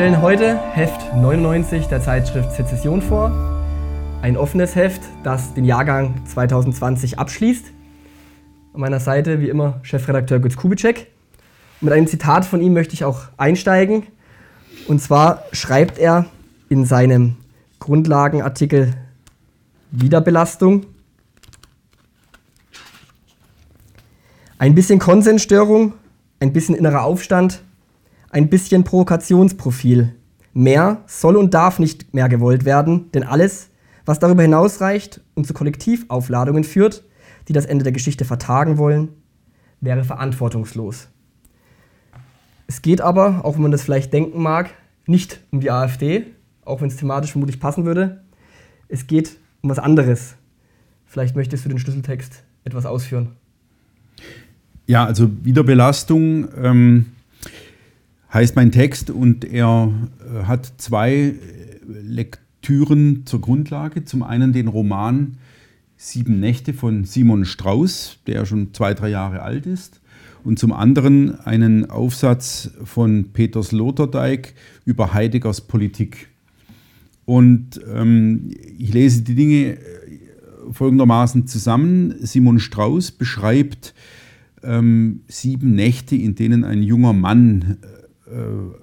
stellen heute Heft 99 der Zeitschrift Sezession vor. Ein offenes Heft, das den Jahrgang 2020 abschließt. An meiner Seite wie immer Chefredakteur Götz Kubitschek. mit einem Zitat von ihm möchte ich auch einsteigen. Und zwar schreibt er in seinem Grundlagenartikel Wiederbelastung. Ein bisschen Konsensstörung, ein bisschen innerer Aufstand, ein bisschen Provokationsprofil. Mehr soll und darf nicht mehr gewollt werden, denn alles, was darüber hinausreicht und zu Kollektivaufladungen führt, die das Ende der Geschichte vertagen wollen, wäre verantwortungslos. Es geht aber, auch wenn man das vielleicht denken mag, nicht um die AfD, auch wenn es thematisch vermutlich passen würde. Es geht um was anderes. Vielleicht möchtest du den Schlüsseltext etwas ausführen. Ja, also Wiederbelastung ähm, heißt mein Text und er äh, hat zwei äh, Lektüren zur Grundlage. Zum einen den Roman Sieben Nächte von Simon Strauß, der schon zwei, drei Jahre alt ist. Und zum anderen einen Aufsatz von Peter Sloterdijk über Heideggers Politik. Und ähm, ich lese die Dinge äh, folgendermaßen zusammen. Simon Strauß beschreibt ähm, sieben Nächte, in denen ein junger Mann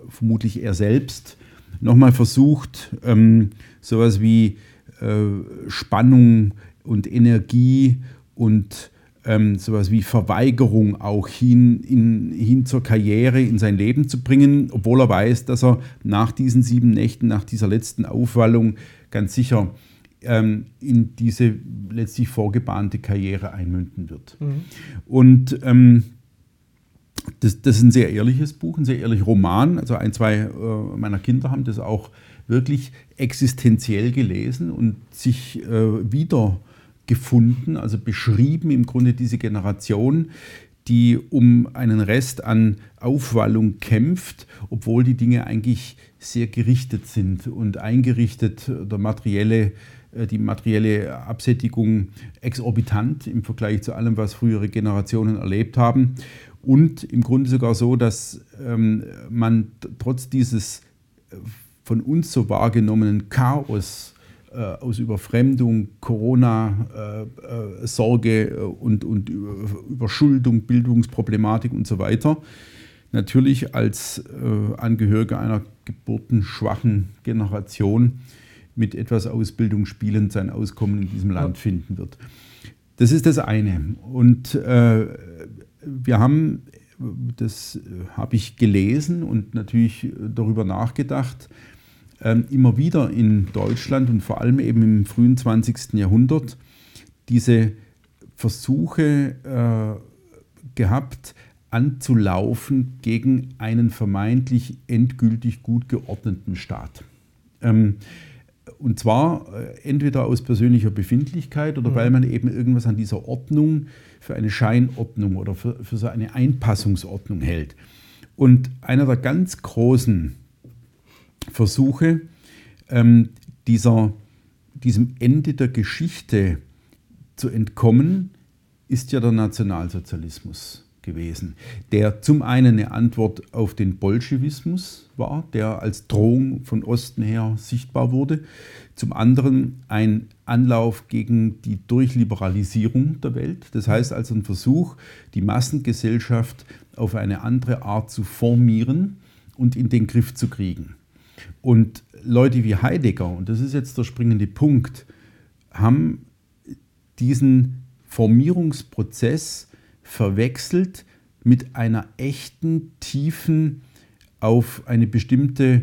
vermutlich er selbst, nochmal versucht, ähm, sowas wie äh, Spannung und Energie und ähm, sowas wie Verweigerung auch hin, in, hin zur Karriere in sein Leben zu bringen, obwohl er weiß, dass er nach diesen sieben Nächten, nach dieser letzten Aufwallung ganz sicher ähm, in diese letztlich vorgebahnte Karriere einmünden wird. Mhm. Und ähm, das, das, ist ein sehr ehrliches Buch, ein sehr ehrlicher Roman. Also ein, zwei äh, meiner Kinder haben das auch wirklich existenziell gelesen und sich äh, wiedergefunden, also beschrieben im Grunde diese Generation, die um einen Rest an Aufwallung kämpft, obwohl die Dinge eigentlich sehr gerichtet sind und eingerichtet, der materielle, äh, die materielle Absättigung exorbitant im Vergleich zu allem, was frühere Generationen erlebt haben und im Grunde sogar so, dass ähm, man trotz dieses äh, von uns so wahrgenommenen Chaos äh, aus Überfremdung, Corona, äh, äh, Sorge äh, und, und Überschuldung, Bildungsproblematik und so weiter, natürlich als äh, Angehöriger einer geburtenschwachen Generation mit etwas Ausbildung spielend sein Auskommen in diesem Land finden wird. Das ist das eine. Und wir haben, das habe ich gelesen und natürlich darüber nachgedacht, ähm, immer wieder in Deutschland und vor allem eben im frühen 20. Jahrhundert diese Versuche äh, gehabt, anzulaufen gegen einen vermeintlich endgültig gut geordneten Staat. Ähm, und zwar äh, entweder aus persönlicher Befindlichkeit oder mhm. weil man eben irgendwas an dieser Ordnung für eine Scheinordnung oder für, für so eine Einpassungsordnung hält. Und einer der ganz großen Versuche, ähm, dieser, diesem Ende der Geschichte zu entkommen, ist ja der Nationalsozialismus gewesen, der zum einen eine Antwort auf den Bolschewismus war, der als Drohung von Osten her sichtbar wurde, zum anderen ein Anlauf gegen die Durchliberalisierung der Welt, das heißt also ein Versuch, die Massengesellschaft auf eine andere Art zu formieren und in den Griff zu kriegen. Und Leute wie Heidegger, und das ist jetzt der springende Punkt, haben diesen Formierungsprozess verwechselt mit einer echten, tiefen, auf eine bestimmte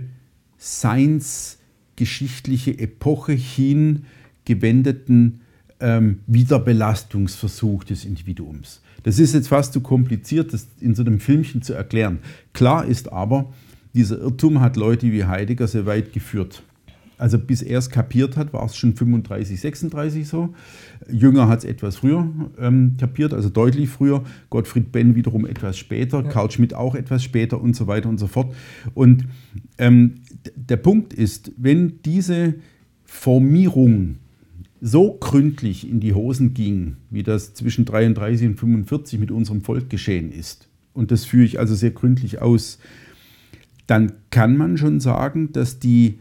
Science-geschichtliche Epoche hin gewendeten ähm, Wiederbelastungsversuch des Individuums. Das ist jetzt fast zu kompliziert, das in so einem Filmchen zu erklären. Klar ist aber, dieser Irrtum hat Leute wie Heidegger sehr weit geführt. Also bis er es kapiert hat, war es schon 35, 36 so. Jünger hat es etwas früher ähm, kapiert, also deutlich früher. Gottfried Benn wiederum etwas später, ja. Karl Schmidt auch etwas später und so weiter und so fort. Und ähm, der Punkt ist, wenn diese Formierung so gründlich in die Hosen ging, wie das zwischen 33 und 45 mit unserem Volk geschehen ist, und das führe ich also sehr gründlich aus, dann kann man schon sagen, dass die,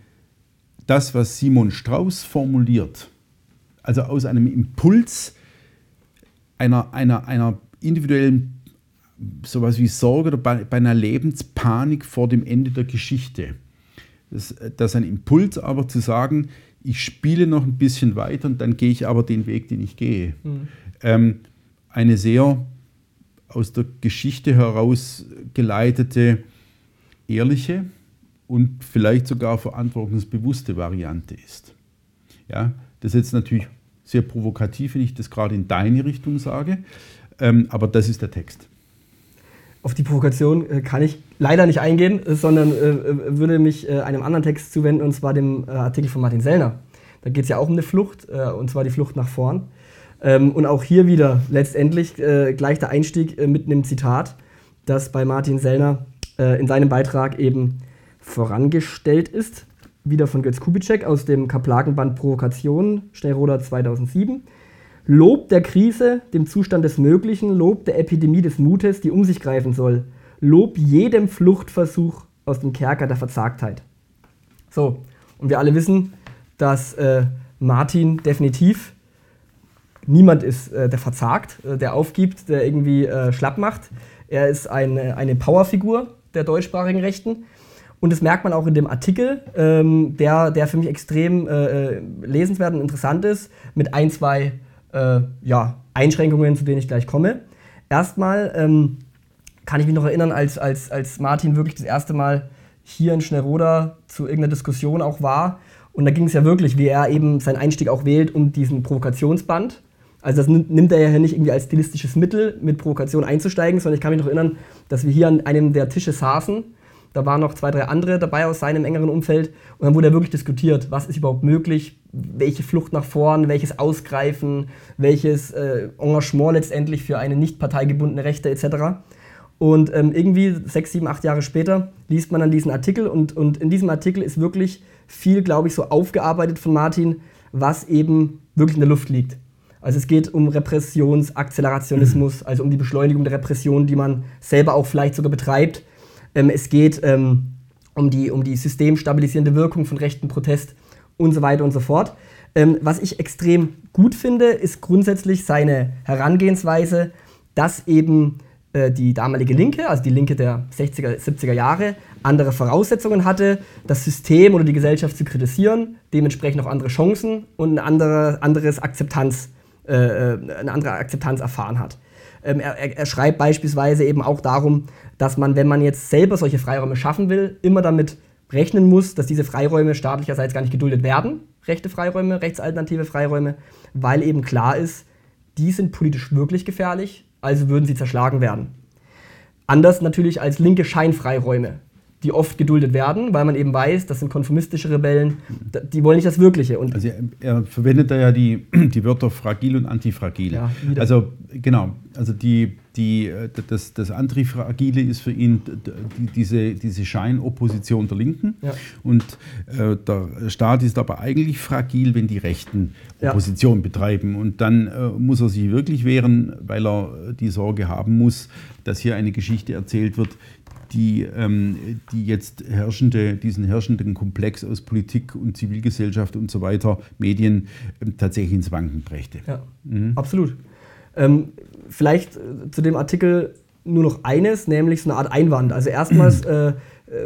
das, was Simon Strauß formuliert, also aus einem Impuls einer, einer, einer individuellen, sowas wie Sorge oder bei, bei einer Lebenspanik vor dem Ende der Geschichte, das, das ein Impuls aber zu sagen, ich spiele noch ein bisschen weiter und dann gehe ich aber den Weg, den ich gehe. Mhm. Ähm, eine sehr aus der Geschichte heraus geleitete, ehrliche und vielleicht sogar verantwortungsbewusste Variante ist. Ja, das ist jetzt natürlich sehr provokativ, wenn ich das gerade in deine Richtung sage, ähm, aber das ist der Text. Auf die Provokation äh, kann ich leider nicht eingehen, äh, sondern äh, äh, würde mich äh, einem anderen Text zuwenden, und zwar dem äh, Artikel von Martin Sellner. Da geht es ja auch um eine Flucht, und zwar die Flucht nach vorn. Ähm, und auch hier wieder letztendlich gleich der Einstieg mit einem Zitat, das bei Martin Sellner in seinem Beitrag eben vorangestellt ist. Wieder von Götz Kubitschek aus dem Kaplakenband Provokation, Schnellroder 2007. Lob der Krise, dem Zustand des Möglichen, Lob der Epidemie des Mutes, die um sich greifen soll. Lob jedem Fluchtversuch aus dem Kerker der Verzagtheit. So, und wir alle wissen, dass äh, Martin definitiv niemand ist, äh, der verzagt, äh, der aufgibt, der irgendwie äh, schlapp macht. Er ist eine, eine Powerfigur der deutschsprachigen Rechten. Und das merkt man auch in dem Artikel, ähm, der, der für mich extrem äh, äh, lesenswert und interessant ist, mit ein, zwei äh, ja, Einschränkungen, zu denen ich gleich komme. Erstmal ähm, kann ich mich noch erinnern, als, als, als Martin wirklich das erste Mal hier in Schnellroda zu irgendeiner Diskussion auch war. Und da ging es ja wirklich, wie er eben seinen Einstieg auch wählt, um diesen Provokationsband. Also das nimmt er ja nicht irgendwie als stilistisches Mittel, mit Provokation einzusteigen, sondern ich kann mich noch erinnern, dass wir hier an einem der Tische saßen da waren noch zwei, drei andere dabei aus seinem engeren Umfeld. Und dann wurde ja wirklich diskutiert, was ist überhaupt möglich, welche Flucht nach vorn, welches Ausgreifen, welches äh, Engagement letztendlich für eine nicht parteigebundene Rechte etc. Und ähm, irgendwie sechs, sieben, acht Jahre später liest man dann diesen Artikel und, und in diesem Artikel ist wirklich viel, glaube ich, so aufgearbeitet von Martin, was eben wirklich in der Luft liegt. Also es geht um Repressionsakzelerationismus, mhm. also um die Beschleunigung der Repression, die man selber auch vielleicht sogar betreibt ähm, es geht ähm, um, die, um die systemstabilisierende Wirkung von rechten Protest und so weiter und so fort. Ähm, was ich extrem gut finde, ist grundsätzlich seine Herangehensweise, dass eben äh, die damalige Linke, also die Linke der 60er, 70er Jahre, andere Voraussetzungen hatte, das System oder die Gesellschaft zu kritisieren, dementsprechend auch andere Chancen und ein andere, anderes Akzeptanz, äh, äh eine andere Akzeptanz erfahren hat. Ähm, er, er, schreibt beispielsweise eben auch darum, dass man, wenn man jetzt selber solche Freiräume schaffen will, immer damit rechnen muss, dass diese Freiräume staatlicherseits gar nicht geduldet werden, rechte Freiräume, rechtsalternative Freiräume, weil eben klar ist, die sind politisch wirklich gefährlich, also würden sie zerschlagen werden. Anders natürlich als linke Scheinfreiräume die oft geduldet werden, weil man eben weiß, das sind konformistische Rebellen, die wollen nicht das Wirkliche. Und also er, er verwendet da ja die, die Wörter fragil und antifragil. Ja, also genau, also die, die, das, das Antifragile ist für ihn die, diese, diese Scheinopposition der Linken. Ja. Und äh, der Staat ist aber eigentlich fragil, wenn die Rechten Opposition ja. betreiben. Und dann äh, muss er sich wirklich wehren, weil er die Sorge haben muss, dass hier eine Geschichte erzählt wird, die, ähm, die jetzt herrschende, diesen herrschenden Komplex aus Politik und Zivilgesellschaft und so weiter, Medien, ähm, tatsächlich ins Wanken brächte. Ja, mhm. absolut. Ähm, vielleicht äh, zu dem Artikel nur noch eines, nämlich so eine Art Einwand. Also erstmals, äh, äh,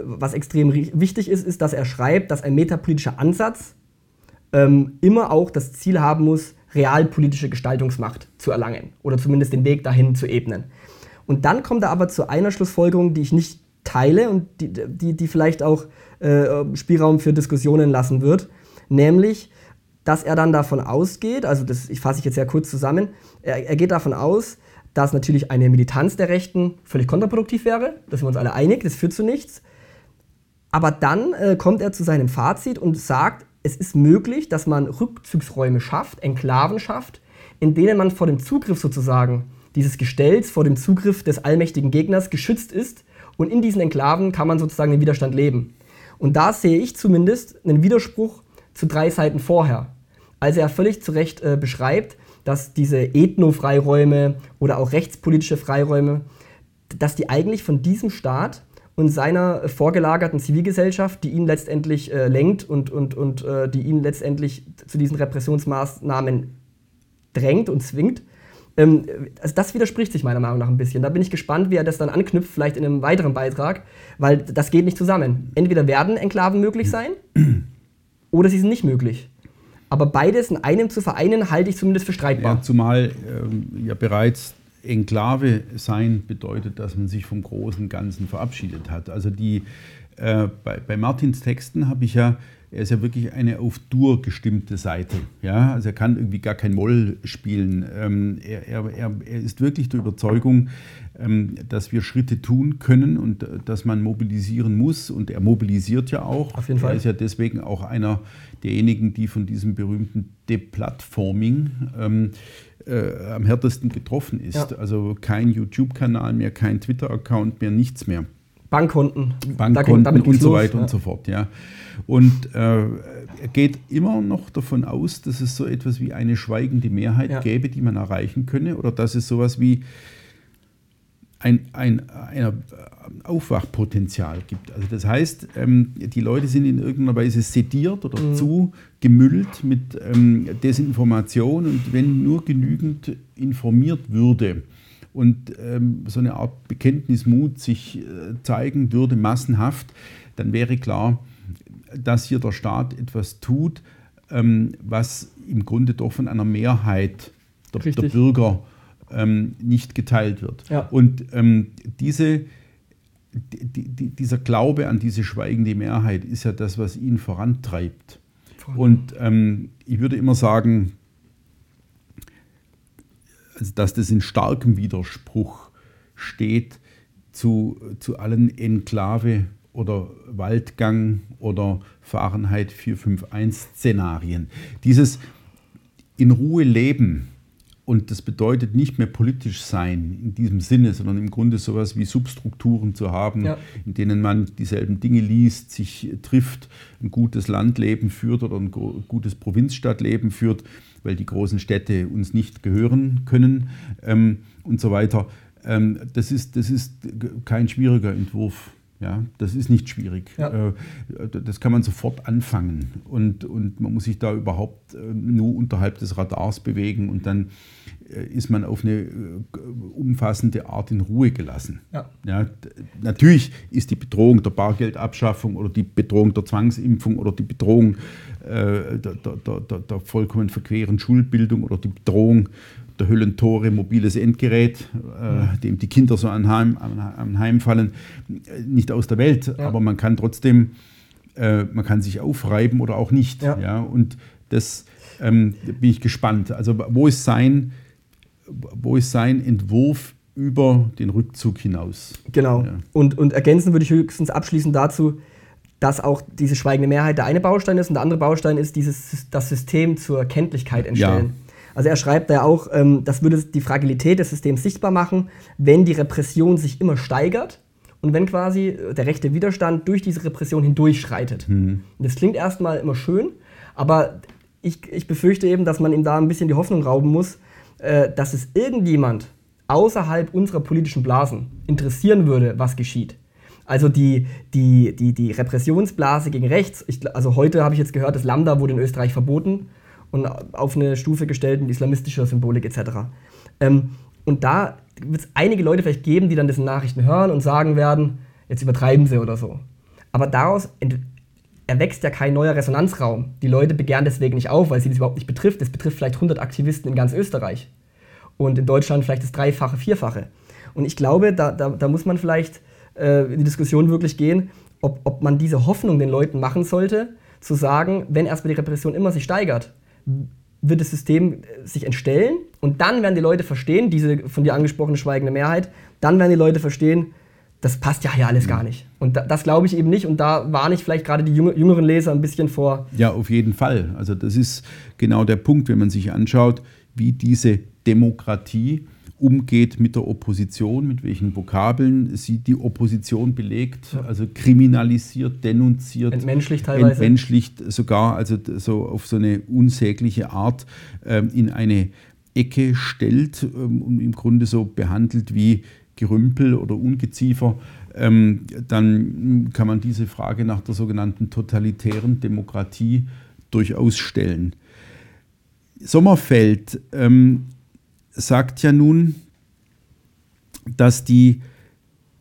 was extrem wichtig ist, ist, dass er schreibt, dass ein metapolitischer Ansatz ähm, immer auch das Ziel haben muss, realpolitische Gestaltungsmacht zu erlangen oder zumindest den Weg dahin zu ebnen. Und dann kommt er aber zu einer Schlussfolgerung, die ich nicht teile und die, die, die vielleicht auch äh, Spielraum für Diskussionen lassen wird, nämlich, dass er dann davon ausgeht, also das ich fasse ich jetzt sehr kurz zusammen, er, er geht davon aus, dass natürlich eine Militanz der Rechten völlig kontraproduktiv wäre, da sind wir uns alle einig, das führt zu nichts. Aber dann äh, kommt er zu seinem Fazit und sagt, es ist möglich, dass man Rückzugsräume schafft, Enklaven schafft, in denen man vor dem Zugriff sozusagen dieses Gestells vor dem Zugriff des allmächtigen Gegners geschützt ist und in diesen Enklaven kann man sozusagen den Widerstand leben. Und da sehe ich zumindest einen Widerspruch zu drei Seiten vorher. Als er völlig zu Recht äh, beschreibt, dass diese Ethno-Freiräume oder auch rechtspolitische Freiräume, dass die eigentlich von diesem Staat und seiner vorgelagerten Zivilgesellschaft, die ihn letztendlich äh, lenkt und, und, und äh, die ihn letztendlich zu diesen Repressionsmaßnahmen drängt und zwingt. Ähm, also das widerspricht sich meiner Meinung nach ein bisschen. Da bin ich gespannt, wie er das dann anknüpft, vielleicht in einem weiteren Beitrag, weil das geht nicht zusammen. Entweder werden Enklaven möglich sein oder sie sind nicht möglich. Aber beides in einem zu vereinen, halte ich zumindest für streitbar. Ja, zumal ähm, ja bereits Enklave sein bedeutet, dass man sich vom großen Ganzen verabschiedet hat. Also die, äh, bei, bei Martins Texten habe ich ja, er ist ja wirklich eine auf Dur gestimmte Seite. Ja? Also er kann irgendwie gar kein Moll spielen. Ähm, er, er, er, ist wirklich der Überzeugung, ähm, dass wir Schritte tun können und äh, dass man mobilisieren muss. Und er mobilisiert ja auch. Auf jeden Fall. Er ist ja deswegen auch einer derjenigen, die von diesem berühmten Deplatforming ähm, äh, am härtesten getroffen ist. Ja. Also kein YouTube-Kanal mehr, kein Twitter-Account mehr, nichts mehr. Bankkonten, Bankkonten da und so weiter ja. und so fort. Ja. Und äh, er geht immer noch davon aus, dass es so etwas wie eine schweigende Mehrheit ja. gäbe, die man erreichen könne, oder dass es sowas wie ein, ein, ein Aufwachpotenzial gibt. Also das heißt, ähm, die Leute sind in irgendeiner Weise sediert oder mhm. zugemüllt mit ähm, Desinformation und wenn nur genügend informiert würde und ähm, so eine Art Bekenntnismut sich äh, zeigen würde, massenhaft, dann wäre klar, dass hier der Staat etwas tut, ähm, was im Grunde doch von einer Mehrheit der, der Bürger ähm, nicht geteilt wird. Ja. Und ähm, diese, die, die, dieser Glaube an diese schweigende Mehrheit ist ja das, was ihn vorantreibt. Und ähm, ich würde immer sagen, dass das in starkem Widerspruch steht zu, zu allen Enklave- oder Waldgang oder Fahrenheit 451-Szenarien. Dieses in Ruhe leben, und das bedeutet nicht mehr politisch sein in diesem Sinne, sondern im Grunde sowas wie Substrukturen zu haben, ja. in denen man dieselben Dinge liest, sich trifft, ein gutes Landleben führt oder ein gutes Provinzstadtleben führt, weil die großen Städte uns nicht gehören können ähm, und so weiter. Ähm, das, ist, das ist kein schwieriger Entwurf. Ja, das ist nicht schwierig. Ja. Äh, das kann man sofort anfangen und, und man muss sich da überhaupt äh, nur unterhalb des Radars bewegen und dann äh, ist man auf eine umfassende Art in Ruhe gelassen. Ja. Ja, natürlich ist die Bedrohung der Bargeldabschaffung oder die Bedrohung der Zwangsimpfung oder die Bedrohung der, der, der, der, vollkommen verqueren Schulbildung oder die Bedrohung der Höllentore mobiles Endgerät, äh, dem die Kinder so anheim, anheimfallen, nicht aus der Welt. Ja. Aber man kann trotzdem, äh, man kann sich aufreiben oder auch nicht. Ja. ja? Und das ähm, bin ich gespannt. Also wo ist sein, wo ist sein Entwurf über den Rückzug hinaus? Genau. Ja. Und, und ergänzen würde ich höchstens abschließend dazu, dass auch diese schweigende Mehrheit der eine Baustein ist und der andere Baustein ist dieses, das System zur Kenntlichkeit entstellen. Ja. Also er schreibt ja auch, ähm, das würde die Fragilität des Systems sichtbar machen, wenn die Repression sich immer steigert und wenn quasi der rechte Widerstand durch diese Repression hindurchschreitet. Mhm. Das klingt erstmal immer schön, aber ich, ich befürchte eben, dass man ihm da ein bisschen die Hoffnung rauben muss, äh, dass es irgendjemand außerhalb unserer politischen Blasen interessieren würde, was geschieht. Also die, die, die, die Repressionsblase gegen rechts, ich, also heute habe ich jetzt gehört, das Lambda wurde in Österreich verboten und auf eine Stufe gestellt mit islamistischer Symbolik etc. Ähm, und da wird es einige Leute vielleicht geben, die dann diese Nachrichten hören und sagen werden, jetzt übertreiben sie oder so. Aber daraus erwächst ja kein neuer Resonanzraum. Die Leute begehren deswegen nicht auf, weil sie das überhaupt nicht betrifft. Das betrifft vielleicht 100 Aktivisten in ganz Österreich. Und in Deutschland vielleicht das Dreifache, Vierfache. Und ich glaube, da, da, da muss man vielleicht äh, in die Diskussion wirklich gehen, ob, ob man diese Hoffnung den Leuten machen sollte, zu sagen, wenn erstmal die Repression immer sich steigert, wird das System äh, sich entstellen und dann werden die Leute verstehen, diese von dir angesprochene schweigende Mehrheit, dann werden die Leute verstehen, das passt ja hier alles gar nicht. Und das glaube ich eben nicht. Und da warne ich vielleicht gerade die jüngeren Leser ein bisschen vor. Ja, auf jeden Fall. Also das ist genau der Punkt, wenn man sich anschaut, wie diese Demokratie umgeht mit der Opposition, mit welchen Vokabeln sie die Opposition belegt, also kriminalisiert, denunziert, entmenschlicht teilweise, entmenschlicht sogar, also so auf so eine unsägliche Art ähm, in eine Ecke stellt ähm, und im Grunde so behandelt wie Gerümpel oder Ungeziefer. ähm, dann kann man diese Frage nach der sogenannten totalitären Demokratie durchaus stellen. Sommerfeld ähm, sagt ja nun, dass die,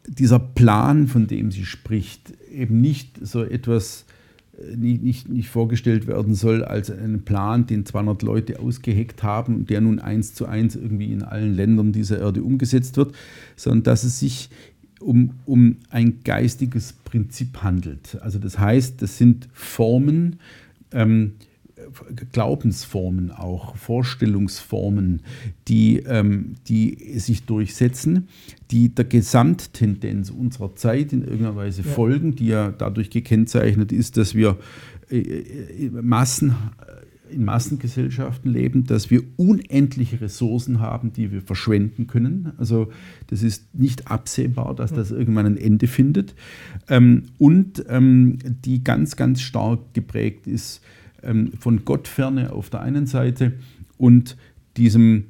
dieser Plan, von dem sie spricht, eben nicht so etwas äh, nicht, nicht, nicht vorgestellt werden soll als ein Plan, den 200 Leute ausgeheckt haben und der nun eins zu eins irgendwie in allen Ländern dieser Erde umgesetzt wird, sondern dass es sich um, um ein geistiges Prinzip handelt. Also das heißt, das sind Formen, ähm, Glaubensformen auch, Vorstellungsformen, die, ähm, die sich durchsetzen, die der Gesamttendenz unserer Zeit in irgendeiner Weise ja. folgen, die ja dadurch gekennzeichnet ist, dass wir äh, äh Massen in Massengesellschaften leben, dass wir unendliche Ressourcen haben, die wir verschwenden können. Also das ist nicht absehbar, dass das irgendwann ein Ende findet. Ähm, und ähm, die ganz, ganz stark geprägt ist ähm, von Gottferne auf der einen Seite und diesem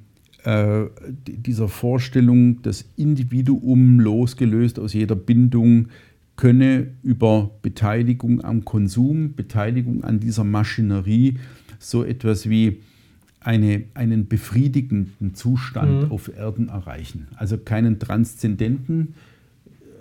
äh, dieser Vorstellung, das Individuum losgelöst aus jeder Bindung könne über Beteiligung am Konsum, Beteiligung an dieser Maschinerie so etwas wie eine, einen befriedigenden Zustand mhm. auf Erden erreichen. Also keinen transzendenten,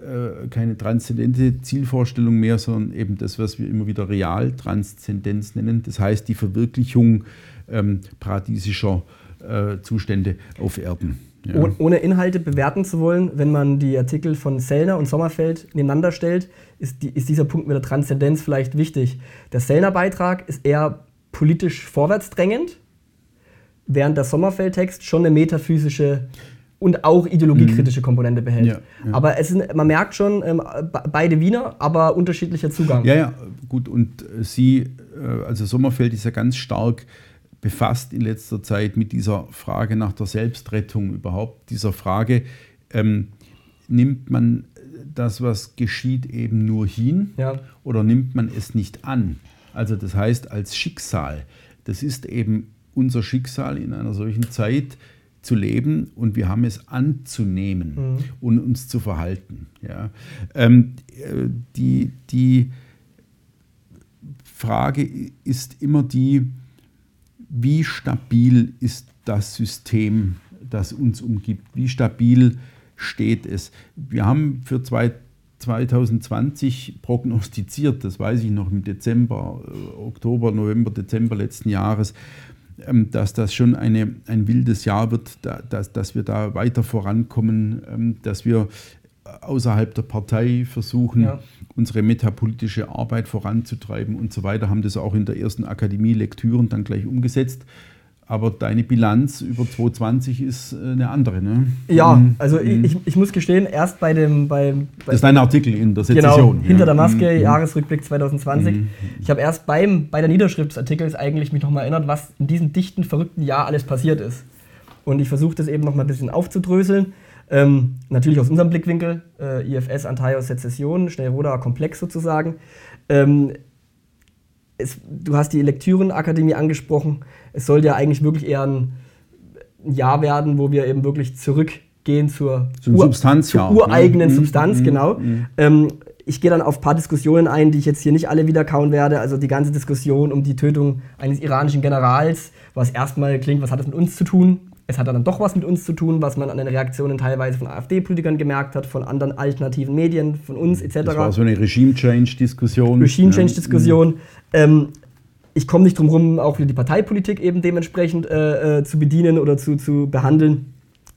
äh, keine transzendente Zielvorstellung mehr, sondern eben das, was wir immer wieder Realtranszendenz nennen. Das heißt die Verwirklichung ähm, paradiesischer äh, Zustände auf Erden. Ja. Oh, ohne Inhalte bewerten zu wollen, wenn man die Artikel von Sellner und Sommerfeld nebeneinander stellt, ist, die, ist dieser Punkt mit der Transzendenz vielleicht wichtig. Der Sellner-Beitrag ist eher politisch vorwärtsdrängend, während der Sommerfeld-Text schon eine metaphysische und auch ideologiekritische mhm. Komponente behält. Ja, ja. Aber es ist, man merkt schon, ähm, beide Wiener, aber unterschiedlicher Zugang. Ja, ja, gut. Und äh, Sie, äh, also Sommerfeld ist ja ganz stark befasst in letzter Zeit mit dieser Frage nach der Selbstrettung überhaupt, dieser Frage, ähm, nimmt man das, was geschieht, eben nur hin ja. oder nimmt man es nicht an? Also das heißt als Schicksal. Das ist eben unser Schicksal in einer solchen Zeit zu leben und wir haben es anzunehmen mhm. und uns zu verhalten. Ja. Ähm, äh, die, die Frage ist immer die, wie stabil ist das System, das uns umgibt? Wie stabil steht es? Wir haben für zwei 2020 prognostiziert, das weiß ich noch im Dezember, äh, Oktober, November, Dezember letzten Jahres, dass das schon eine, ein wildes Jahr wird, dass, dass wir da weiter vorankommen, ähm, dass wir außerhalb der Partei versuchen, ja. unsere metapolitische Arbeit voranzutreiben und so weiter, haben das auch in der ersten Akademie Lektüren dann gleich umgesetzt. Aber deine Bilanz über 2020 ist äh, eine andere, ne? Ja, mhm. also mhm. Ich, ich muss gestehen, erst bei dem. Bei, bei das ist dein Artikel in der Sezession. Genau, hinter der Maske, mhm. Jahresrückblick 2020. Mhm. Ich habe erst beim, bei der Niederschrift des Artikels eigentlich mich nochmal erinnert, was in diesem dichten, verrückten Jahr alles passiert ist. Und ich versuche das eben nochmal ein bisschen aufzudröseln. Ähm, natürlich aus unserem Blickwinkel, äh, IFS, Antaios, Sezession, Schnellroder Komplex sozusagen. Ähm, es, du hast die Lektürenakademie angesprochen. Es soll ja eigentlich wirklich eher ein Jahr werden, wo wir eben wirklich zurückgehen zur, Ur Substanz, zur ureigenen mhm. Substanz, mhm. genau. Mhm. Ähm, ich gehe dann auf ein paar Diskussionen ein, die ich jetzt hier nicht alle wiederkauen werde. Also die ganze Diskussion um die Tötung eines iranischen Generals, was erstmal klingt, was hat das mit uns zu tun? Es hat dann doch was mit uns zu tun, was man an den Reaktionen teilweise von AfD-Politikern gemerkt hat, von anderen alternativen Medien, von uns etc. Das war so eine Regime-Change-Diskussion. Regime-Change-Diskussion. Ja. Ähm, ich komme nicht drum herum, auch wieder die Parteipolitik eben dementsprechend äh, äh, zu bedienen oder zu, zu behandeln.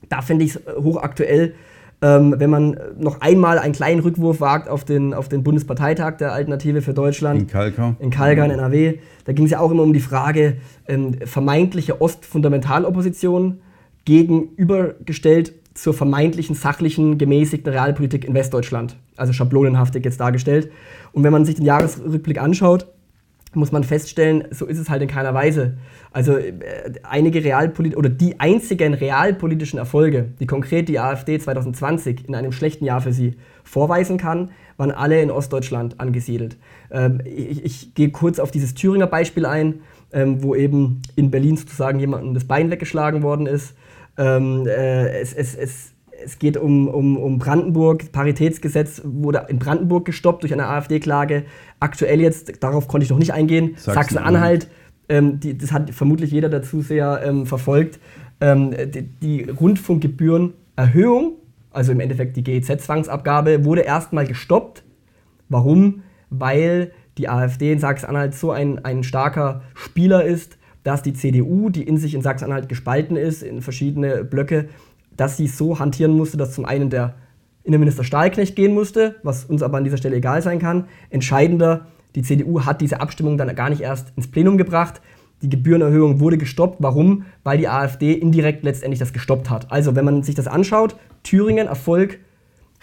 Da finde ich es hochaktuell, ähm, wenn man noch einmal einen kleinen Rückwurf wagt auf den, auf den Bundesparteitag der Alternative für Deutschland. In Kalkar. In Kalkar in NRW. Da ging es ja auch immer um die Frage, ähm, vermeintliche Ostfundamentalopposition gegenübergestellt zur vermeintlichen sachlichen, gemäßigten Realpolitik in Westdeutschland. Also schablonenhaftig jetzt dargestellt. Und wenn man sich den Jahresrückblick anschaut, muss man feststellen, so ist es halt in keiner Weise. Also äh, einige Realpolit oder die einzigen realpolitischen Erfolge, die konkret die AfD 2020 in einem schlechten Jahr für sie vorweisen kann, waren alle in Ostdeutschland angesiedelt. Ähm, ich, ich gehe kurz auf dieses Thüringer Beispiel ein, ähm, wo eben in Berlin sozusagen jemandem das Bein weggeschlagen worden ist. Ähm, äh, es, es, es es geht um, um, um Brandenburg. Paritätsgesetz wurde in Brandenburg gestoppt durch eine AfD-Klage. Aktuell jetzt, darauf konnte ich noch nicht eingehen, Sachsen-Anhalt. Ähm, das hat vermutlich jeder dazu sehr ähm, verfolgt. Ähm, die, die Rundfunkgebührenerhöhung, also im Endeffekt die GEZ-Zwangsabgabe, wurde erstmal gestoppt. Warum? Weil die AfD in Sachsen-Anhalt so ein, ein starker Spieler ist, dass die CDU, die in sich in Sachsen-Anhalt gespalten ist, in verschiedene Blöcke, dass sie so hantieren musste, dass zum einen der Innenminister Stahlknecht gehen musste, was uns aber an dieser Stelle egal sein kann. Entscheidender, die CDU hat diese Abstimmung dann gar nicht erst ins Plenum gebracht. Die Gebührenerhöhung wurde gestoppt. Warum? Weil die AfD indirekt letztendlich das gestoppt hat. Also, wenn man sich das anschaut, Thüringen, Erfolg,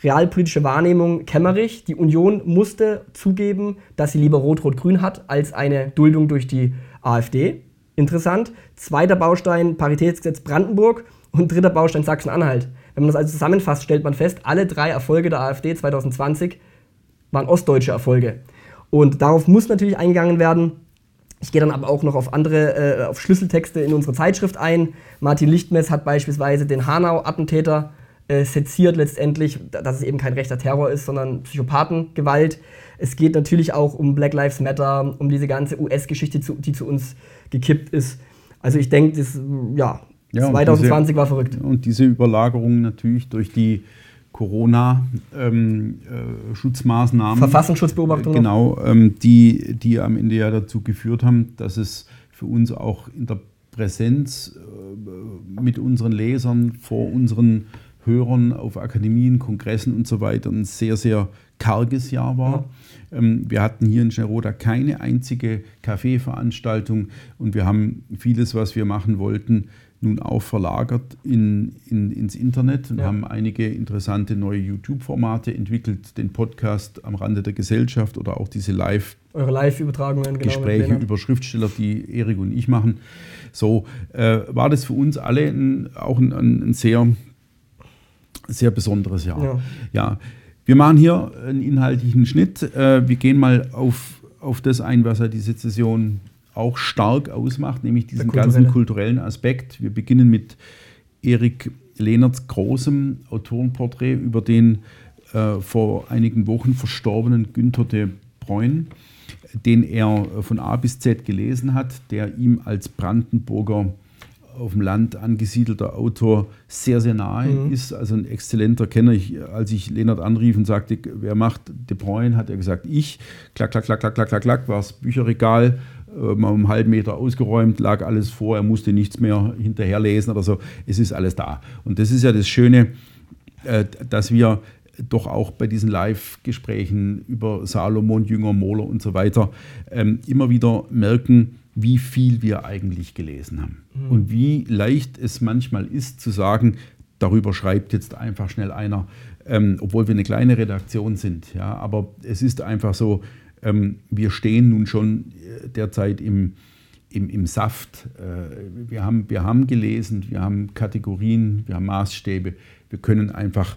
realpolitische Wahrnehmung Kemmerich. Die Union musste zugeben, dass sie lieber Rot-Rot-Grün hat als eine Duldung durch die AfD. Interessant. Zweiter Baustein Paritätsgesetz Brandenburg und dritter Baustein Sachsen-Anhalt. Wenn man das also zusammenfasst, stellt man fest, alle drei Erfolge der AfD 2020 waren ostdeutsche Erfolge. Und darauf muss natürlich eingegangen werden. Ich gehe dann aber auch noch auf andere, äh, auf Schlüsseltexte in unserer Zeitschrift ein. Martin Lichtmess hat beispielsweise den Hanau-Attentäter äh, seziert letztendlich, dass es eben kein rechter Terror ist, sondern Psychopathengewalt. Es geht natürlich auch um Black Lives Matter, um diese ganze US-Geschichte, die zu uns gekippt ist. Also ich denke, das, ja, ja 2020 diese, war verrückt. Und diese Überlagerung natürlich durch die Corona-Schutzmaßnahmen. Ähm, äh, Verfassungsschutzbeobachtung. Genau, ähm, die, die am Ende ja dazu geführt haben, dass es für uns auch in der Präsenz äh, mit unseren Lesern vor unseren Hörern auf Akademien, Kongressen und so weiter ein sehr, sehr karges Jahr war. Ja. Ähm, wir hatten hier in Scheroda keine einzige Kaffeeveranstaltung und wir haben vieles, was wir machen wollten, nun auch verlagert in, in, ins Internet und ja. haben einige interessante neue YouTube-Formate entwickelt, den Podcast am Rande der Gesellschaft oder auch diese Live- Eure Live-Übertragungen, genau, Gespräche über Schriftsteller, die Erik und ich machen. So äh, war das für uns alle ein, auch ein, ein, sehr, sehr besonderes Jahr. Ja. ja. Wir machen hier einen inhaltlichen Schnitt. Äh, wir gehen mal auf, auf das ein, was ja diese Session auch stark ausmacht, nämlich diesen ganzen kulturellen Aspekt. Wir beginnen mit Erik Lehnerts großem Autorenporträt über den äh, vor einigen Wochen verstorbenen Günther de Bruyne, den er von A bis Z gelesen hat, der ihm als Brandenburger auf dem Land angesiedelter Autor sehr, sehr nahe mhm. ist. Also ein exzellenter Kenner. Ich, als ich Lennart anrief und sagte, wer macht De Bruyne, hat er gesagt, ich. Klack, klack, klack, klack, klack, klack, klack, war das Bücherregal mal um einen halben Meter ausgeräumt, lag alles vor, er musste nichts mehr hinterherlesen oder so. Es ist alles da. Und das ist ja das Schöne, äh, dass wir doch auch bei diesen Live-Gesprächen über Salomon, Jünger, Mohler und so weiter ähm, immer wieder merken, wie viel wir eigentlich gelesen haben. Mhm. Und wie leicht es manchmal ist zu sagen, darüber schreibt jetzt einfach schnell einer, ähm, obwohl wir eine kleine Redaktion sind. Ja, aber es ist einfach so, wir stehen nun schon äh, derzeit im, im, im Saft. Äh, wir, haben, wir haben gelesen, wir haben Kategorien, wir haben Maßstäbe. Wir können einfach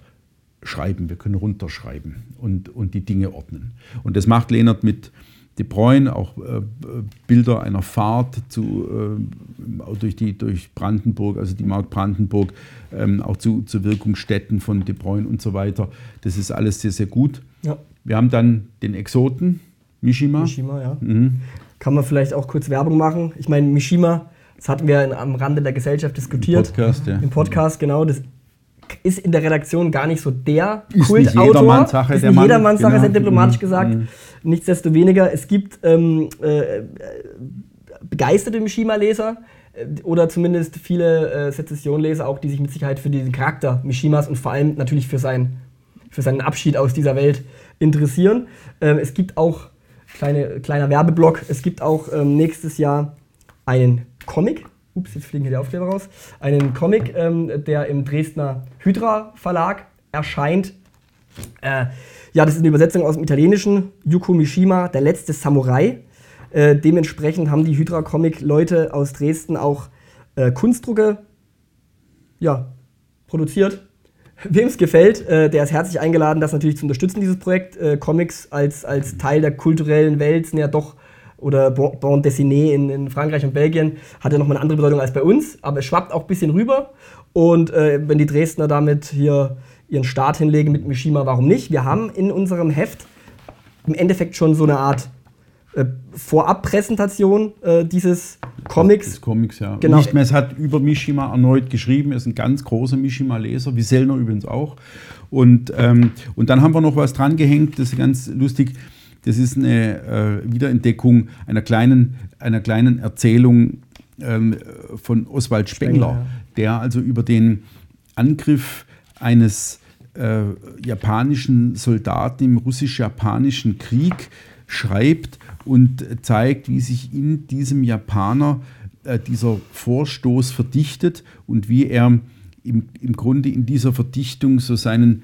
schreiben, wir können runterschreiben und, und die Dinge ordnen. Und das macht Lehnert mit De Bruyne, auch äh, Bilder einer Fahrt zu, äh, durch, die, durch Brandenburg, also die Mark Brandenburg, ähm, auch zu, zu Wirkungsstätten von De Bruyne und so weiter. Das ist alles sehr, sehr gut. Ja. Wir haben dann den Exoten, Mishima. Mishima, ja. Mhm. Kann man vielleicht auch kurz Werbung machen. Ich meine, Mishima, das hatten wir in, am Rande der Gesellschaft diskutiert. Im Podcast, ja. Im Podcast, genau. Das ist in der Redaktion gar nicht so der ist Kultautor. Nicht jedermanns Sache, ist nicht jedermanns Sache, genau. sehr diplomatisch mhm. gesagt. Mhm. Nichtsdestoweniger, es gibt ähm, äh, begeisterte Mishima-Leser äh, oder zumindest viele äh, Sezession-Leser auch, die sich mit Sicherheit für diesen Charakter Mishimas und vor allem natürlich für, sein, für seinen Abschied aus dieser Welt interessieren. Ähm, es gibt auch kleine, kleiner Werbeblock. Es gibt auch ähm, nächstes Jahr einen Comic. Ups, jetzt fliegen hier die Aufkleber raus. Einen Comic, ähm, der im Dresdner Hydra Verlag erscheint. Äh, ja, das ist eine Übersetzung aus dem Italienischen. Yuko Mishima, der letzte Samurai. Äh, dementsprechend haben die Hydra-Comic-Leute aus Dresden auch äh, Kunstdrucke ja, produziert Wem es gefällt, äh, der ist herzlich eingeladen, das natürlich zu unterstützen, dieses Projekt. Äh, Comics als, als Teil der kulturellen Welt sind ja doch oder Bande dessinée in, in, Frankreich und Belgien hat ja nochmal eine andere Bedeutung als bei uns, aber es schwappt auch ein bisschen rüber. Und äh, wenn die Dresdner damit hier ihren Start hinlegen mit Mishima, warum nicht? Wir haben in unserem Heft im Endeffekt schon so eine Art äh, Vorabpräsentation äh, dieses Comics. Des Comics, ja. Genau. Nicht mehr, es hat über Mishima erneut geschrieben, er ist ein ganz großer Mishima-Leser, wie Sellner übrigens auch. Und, ähm, und dann haben wir noch was dran gehängt, das ist ganz lustig. Das ist eine äh, Wiederentdeckung einer kleinen, einer kleinen Erzählung ähm, von Oswald Spengler, Spengler der also über den Angriff eines äh, japanischen Soldaten im russisch-japanischen Krieg schreibt und zeigt, wie sich in diesem Japaner äh, dieser Vorstoß verdichtet und wie er im, im Grunde in dieser Verdichtung so seinen,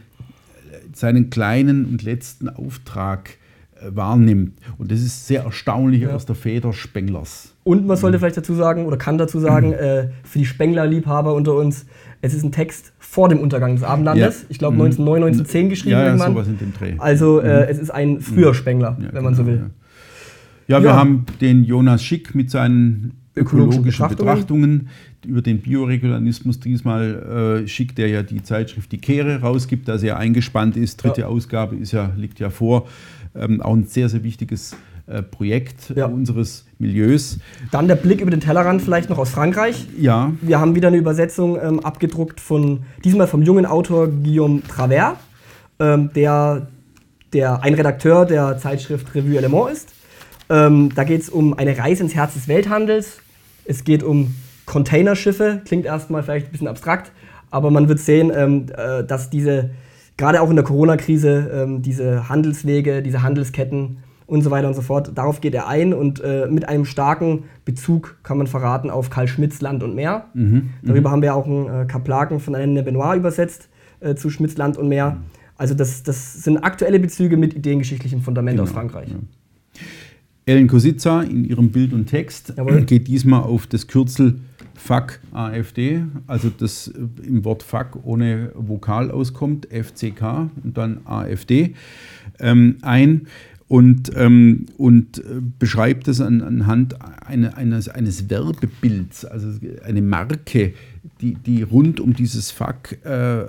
seinen kleinen und letzten Auftrag äh, wahrnimmt. Und das ist sehr erstaunlich ja. aus der Feder Spenglers. Und man sollte mhm. vielleicht dazu sagen oder kann dazu sagen, mhm. äh, für die Spengler-Liebhaber unter uns, es ist ein Text vor dem Untergang des Abendlandes. Ja. Ich glaube 1909, 1910 geschrieben ja, ja, irgendwann. Sowas in dem Dreh. Also äh, mhm. es ist ein früher mhm. Spengler, wenn man so genau, will. Ja, wir haben den Jonas Schick mit seinen ökologischen, ökologischen Betrachtungen. über den Bioregulanismus diesmal äh, Schick, der ja die Zeitschrift Die Kehre rausgibt, da sehr eingespannt ist. Dritte Ausgabe ist ja, liegt ja vor. Ähm, auch ein sehr, sehr wichtiges äh, Projekt ja. unseres Milieus. Dann der Blick über den Tellerrand vielleicht noch aus Frankreich. Ja. Wir haben wieder eine Übersetzung ähm, abgedruckt von, diesmal vom jungen Autor Guillaume Travers, ähm, der, der ein Redakteur der Zeitschrift Revue Element ist. Ähm, da geht es um eine Reise ins Herz des Welthandels. Es geht um Containerschiffe, klingt erstmal vielleicht ein bisschen abstrakt, aber man wird sehen, ähm, äh, dass diese, gerade auch in der Corona-Krise, ähm, diese Handelswege, diese Handelsketten und so weiter und so fort. Darauf geht er ein und äh, mit einem starken Bezug kann man verraten auf Karl Schmitz Land und Meer. Mhm, mhm. Darüber haben wir auch einen äh, Kaplaken von Anne Benoit übersetzt äh, zu Schmitz Land und Meer. Also das, das sind aktuelle Bezüge mit ideengeschichtlichem Fundament genau, aus Frankreich. Ja. Ellen Kosica in ihrem Bild und Text Jawohl. geht diesmal auf das Kürzel FAK AfD, also das äh, im Wort FAK ohne Vokal auskommt, FCK und dann AfD, ähm, ein und, ähm, und äh, beschreibt es an, anhand eine, eines, eines Werbebilds, also eine Marke, die, die rund um dieses Fuck äh,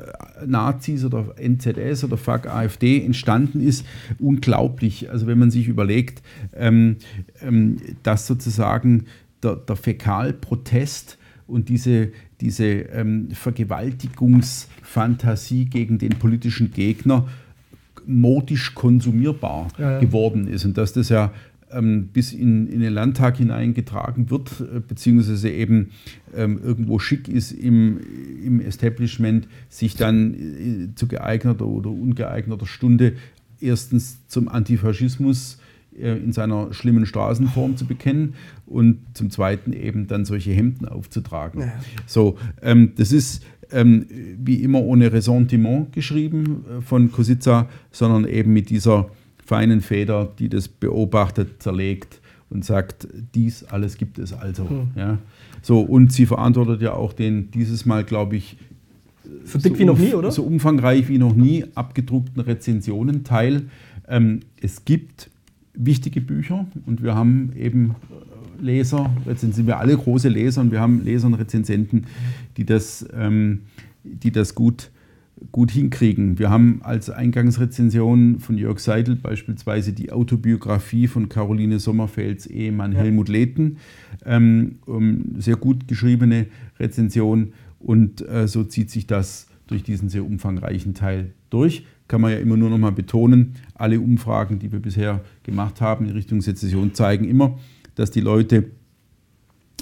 Nazis oder NZS oder Fuck AfD entstanden ist. Unglaublich. Also wenn man sich überlegt, ähm, ähm, dass sozusagen der, der Fäkalprotest und diese, diese ähm, Vergewaltigungsfantasie gegen den politischen Gegner modisch konsumierbar ja, geworden ist und dass das ja ähm, bis in, in, den Landtag hineingetragen wird, äh, beziehungsweise eben ähm, irgendwo schick ist im, im Establishment, sich dann äh, zu geeigneter oder ungeeigneter Stunde erstens zum Antifaschismus äh, in seiner schlimmen Straßenform zu bekennen und zum Zweiten eben dann solche Hemden aufzutragen. Ja. So, ähm, das ist ähm, wie immer ohne Ressentiment geschrieben äh, von Kosica, sondern eben mit dieser feinen Feder, die das beobachtet, zerlegt und sagt, dies alles gibt es also. Mhm. Ja. So, und sie verantwortet ja auch den dieses Mal, glaube ich, so dick so wie noch nie, oder? So umfangreich wie noch nie abgedruckten Rezensionen-Teil. Ähm, es gibt wichtige Bücher und wir haben eben Leser, jetzt sind wir alle große Leser und wir haben Leser und Rezensenten, die das, ähm, die das gut, gut hinkriegen. Wir haben als Eingangsrezension von Jörg Seidel beispielsweise die Autobiografie von Caroline Sommerfelds Ehemann ja. Helmut Lehten, ähm, sehr gut geschriebene Rezension und äh, so zieht sich das durch diesen sehr umfangreichen Teil durch. Kann man ja immer nur noch mal betonen, alle Umfragen, die wir bisher gemacht haben in Richtung Sezession, zeigen immer, dass die Leute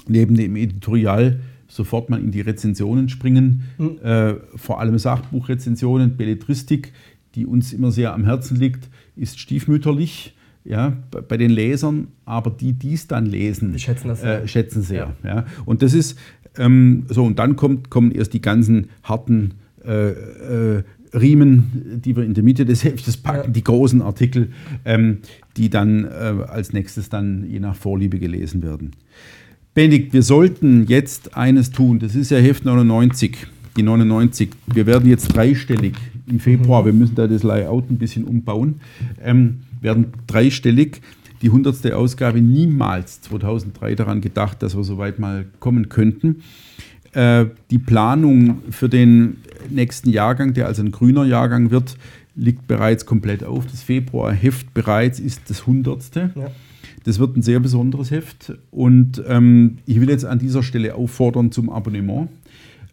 neben dem Editorial sofort mal in die Rezensionen springen, mhm. äh, vor allem Sachbuchrezensionen, Belletristik, die uns immer sehr am Herzen liegt, ist stiefmütterlich ja, bei den Lesern, aber die, die es dann lesen, die schätzen das sehr. Äh, schätzen sehr. Ja. ja. Und das ist ähm, so, und dann kommt, kommen erst die ganzen harten äh, äh, Riemen, die wir in der Mitte des Heftes packen, ja. die großen Artikel, ähm, die dann äh, als nächstes dann je nach Vorliebe gelesen werden. Benedikt, wir sollten jetzt eines tun. Das ist ja Heft 99, die 99. Wir werden jetzt dreistellig im Februar. Mhm. Wir müssen da das Layout ein bisschen umbauen. Ähm, werden dreistellig. Die die 100. Ausgabe niemals 2003 daran gedacht, dass wir so weit mal kommen könnten. Äh, die Planung für den nächsten Jahrgang, der also ein grüner Jahrgang wird, liegt bereits komplett auf. Das Februarheft bereits ist das 100. Ja. Das wird ein sehr besonderes Heft und ähm, ich will jetzt an dieser Stelle auffordern zum Abonnement.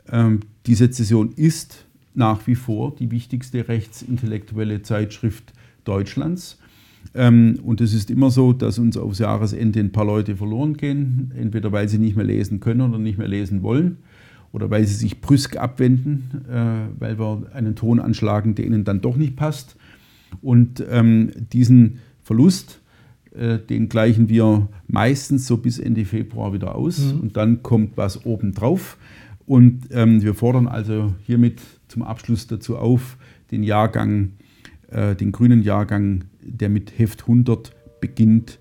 Ähm, die Sezession ist nach wie vor die wichtigste rechtsintellektuelle Zeitschrift Deutschlands. Ähm, und es ist immer so, dass uns aufs Jahresende ein paar Leute verloren gehen, entweder weil sie nicht mehr lesen können oder nicht mehr lesen wollen oder weil sie sich brüsk abwenden, äh, weil wir einen Ton anschlagen, der ihnen dann doch nicht passt. Und ähm, diesen Verlust, äh, den gleichen wir meistens so bis Ende Februar wieder aus mhm. und dann kommt was obendrauf. Und ähm, wir fordern also hiermit zum Abschluss dazu auf, den Jahrgang, äh, den grünen Jahrgang, der mit Heft 100 beginnt,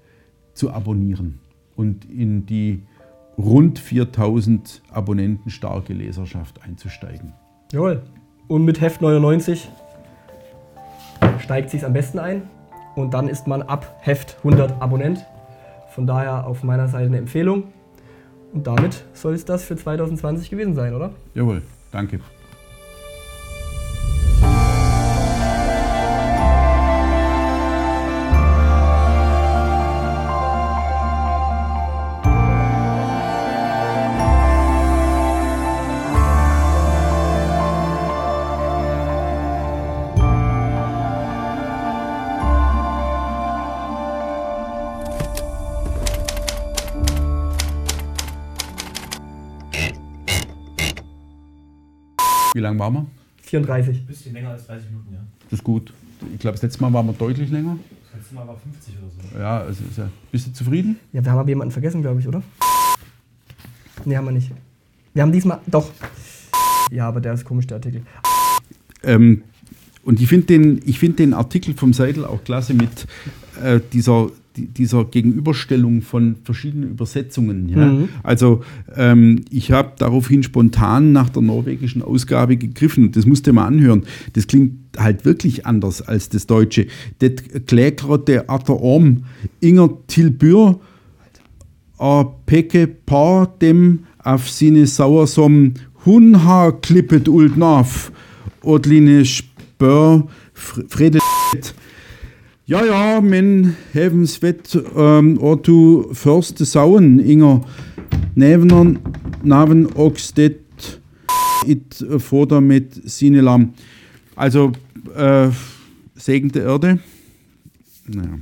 zu abonnieren und in die rund 4000 Abonnenten starke Leserschaft einzusteigen. Jawohl. Und mit Heft 99 steigt sich am besten ein und dann ist man ab Heft 100 Abonnent. Von daher auf meiner Seite eine Empfehlung. Und damit soll es das für 2020 gewesen sein, oder? Jawohl, danke. Waren wir? 34. Ein bisschen länger als 30 Minuten, ja. Das ist gut. Ich glaube, das letzte Mal waren wir deutlich länger. Das letzte Mal war 50 oder so. Ja, also ja, bist du zufrieden? Ja, wir haben aber jemanden vergessen, glaube ich, oder? Nee, haben wir nicht. Wir haben diesmal. Doch. Ja, aber der ist komisch, der Artikel. Ähm, und ich finde den, find den Artikel vom Seidel auch klasse mit äh, dieser dieser Gegenüberstellung von verschiedenen Übersetzungen. Ja? Mhm. Also ähm, ich habe daraufhin spontan nach der norwegischen Ausgabe gegriffen. Das musste man anhören. Das klingt halt wirklich anders als das Deutsche. Det klägrate atter om inger tilbyr a peke par dem auf sine sauer som hun har klippet ult nav odline spør fredet ja, ja, men hevensvett um, og to første sauen, Inger Nevner, Naven og Stedt it Vorder mit Sinelam. Also, äh, segnete Erde. Naja.